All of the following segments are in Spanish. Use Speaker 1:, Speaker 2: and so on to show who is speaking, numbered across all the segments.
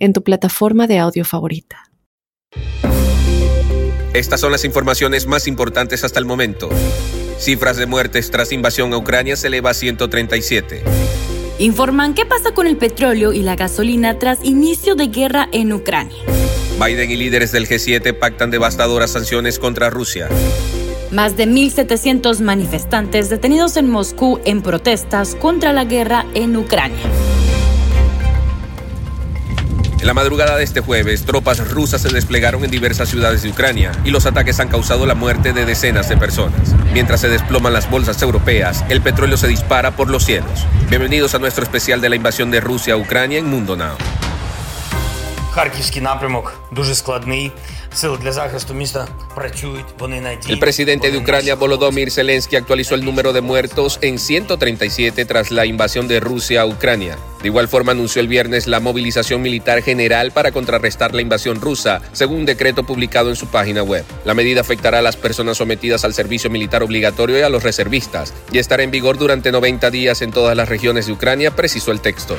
Speaker 1: en tu plataforma de audio favorita.
Speaker 2: Estas son las informaciones más importantes hasta el momento. Cifras de muertes tras invasión a Ucrania se eleva a 137.
Speaker 3: Informan qué pasa con el petróleo y la gasolina tras inicio de guerra en Ucrania.
Speaker 2: Biden y líderes del G7 pactan devastadoras sanciones contra Rusia.
Speaker 3: Más de 1.700 manifestantes detenidos en Moscú en protestas contra la guerra en Ucrania.
Speaker 2: En la madrugada de este jueves, tropas rusas se desplegaron en diversas ciudades de Ucrania y los ataques han causado la muerte de decenas de personas. Mientras se desploman las bolsas europeas, el petróleo se dispara por los cielos. Bienvenidos a nuestro especial de la invasión de Rusia a Ucrania en Mundo Now. El presidente de Ucrania, Volodymyr Zelensky, actualizó el número de muertos en 137 tras la invasión de Rusia a Ucrania. De igual forma, anunció el viernes la movilización militar general para contrarrestar la invasión rusa, según un decreto publicado en su página web. La medida afectará a las personas sometidas al servicio militar obligatorio y a los reservistas, y estará en vigor durante 90 días en todas las regiones de Ucrania, precisó el texto.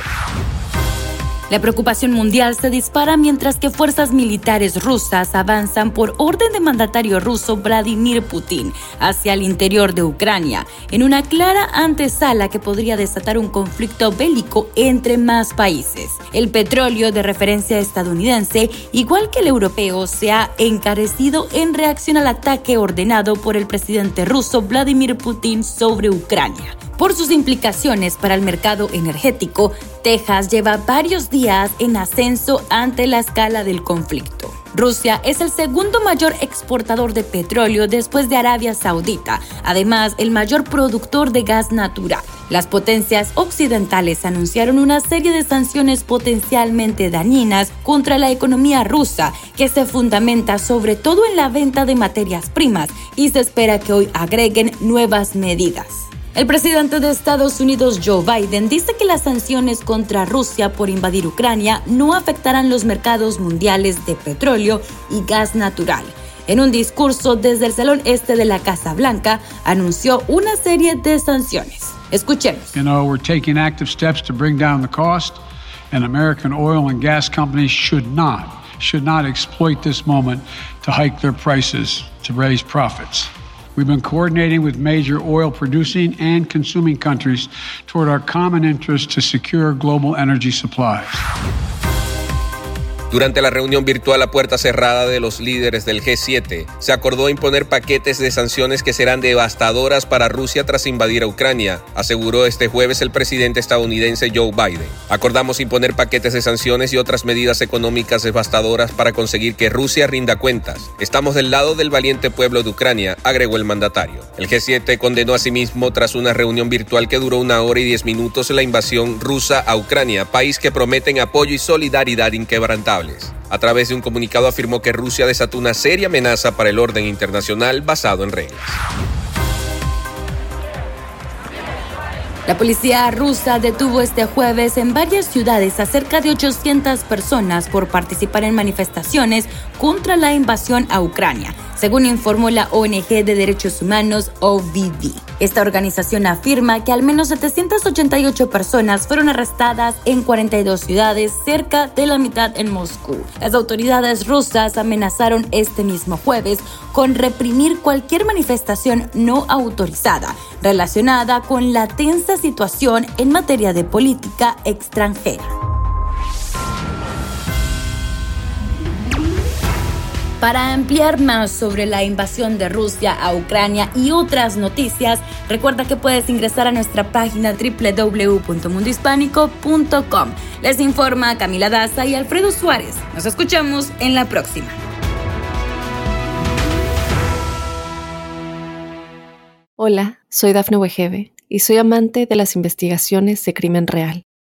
Speaker 3: La preocupación mundial se dispara mientras que fuerzas militares rusas avanzan por orden de mandatario ruso Vladimir Putin hacia el interior de Ucrania, en una clara antesala que podría desatar un conflicto bélico entre más países. El petróleo de referencia estadounidense, igual que el europeo, se ha encarecido en reacción al ataque ordenado por el presidente ruso Vladimir Putin sobre Ucrania. Por sus implicaciones para el mercado energético, Texas lleva varios días en ascenso ante la escala del conflicto. Rusia es el segundo mayor exportador de petróleo después de Arabia Saudita, además el mayor productor de gas natural. Las potencias occidentales anunciaron una serie de sanciones potencialmente dañinas contra la economía rusa, que se fundamenta sobre todo en la venta de materias primas y se espera que hoy agreguen nuevas medidas. El presidente de Estados Unidos, Joe Biden, dice que las sanciones contra Rusia por invadir Ucrania no afectarán los mercados mundiales de petróleo y gas natural. En un discurso desde el Salón Este de la Casa Blanca, anunció una serie de sanciones. Escuchemos.
Speaker 4: You know, we're taking active steps to bring down the cost, and American oil and gas companies should not, should not exploit this moment to hike their prices to raise profits. We've been coordinating with major oil producing and consuming countries toward our common interest to secure global energy supplies.
Speaker 2: Durante la reunión virtual a puerta cerrada de los líderes del G7, se acordó imponer paquetes de sanciones que serán devastadoras para Rusia tras invadir a Ucrania, aseguró este jueves el presidente estadounidense Joe Biden. Acordamos imponer paquetes de sanciones y otras medidas económicas devastadoras para conseguir que Rusia rinda cuentas. Estamos del lado del valiente pueblo de Ucrania, agregó el mandatario. El G7 condenó asimismo tras una reunión virtual que duró una hora y diez minutos la invasión rusa a Ucrania, país que prometen apoyo y solidaridad inquebrantable. A través de un comunicado afirmó que Rusia desató una seria amenaza para el orden internacional basado en reglas.
Speaker 3: La policía rusa detuvo este jueves en varias ciudades a cerca de 800 personas por participar en manifestaciones contra la invasión a Ucrania según informó la ONG de Derechos Humanos OVD. Esta organización afirma que al menos 788 personas fueron arrestadas en 42 ciudades, cerca de la mitad en Moscú. Las autoridades rusas amenazaron este mismo jueves con reprimir cualquier manifestación no autorizada relacionada con la tensa situación en materia de política extranjera. Para ampliar más sobre la invasión de Rusia a Ucrania y otras noticias, recuerda que puedes ingresar a nuestra página www.mundohispánico.com. Les informa Camila Daza y Alfredo Suárez. Nos escuchamos en la próxima.
Speaker 1: Hola, soy Dafne Wegebe y soy amante de las investigaciones de crimen real.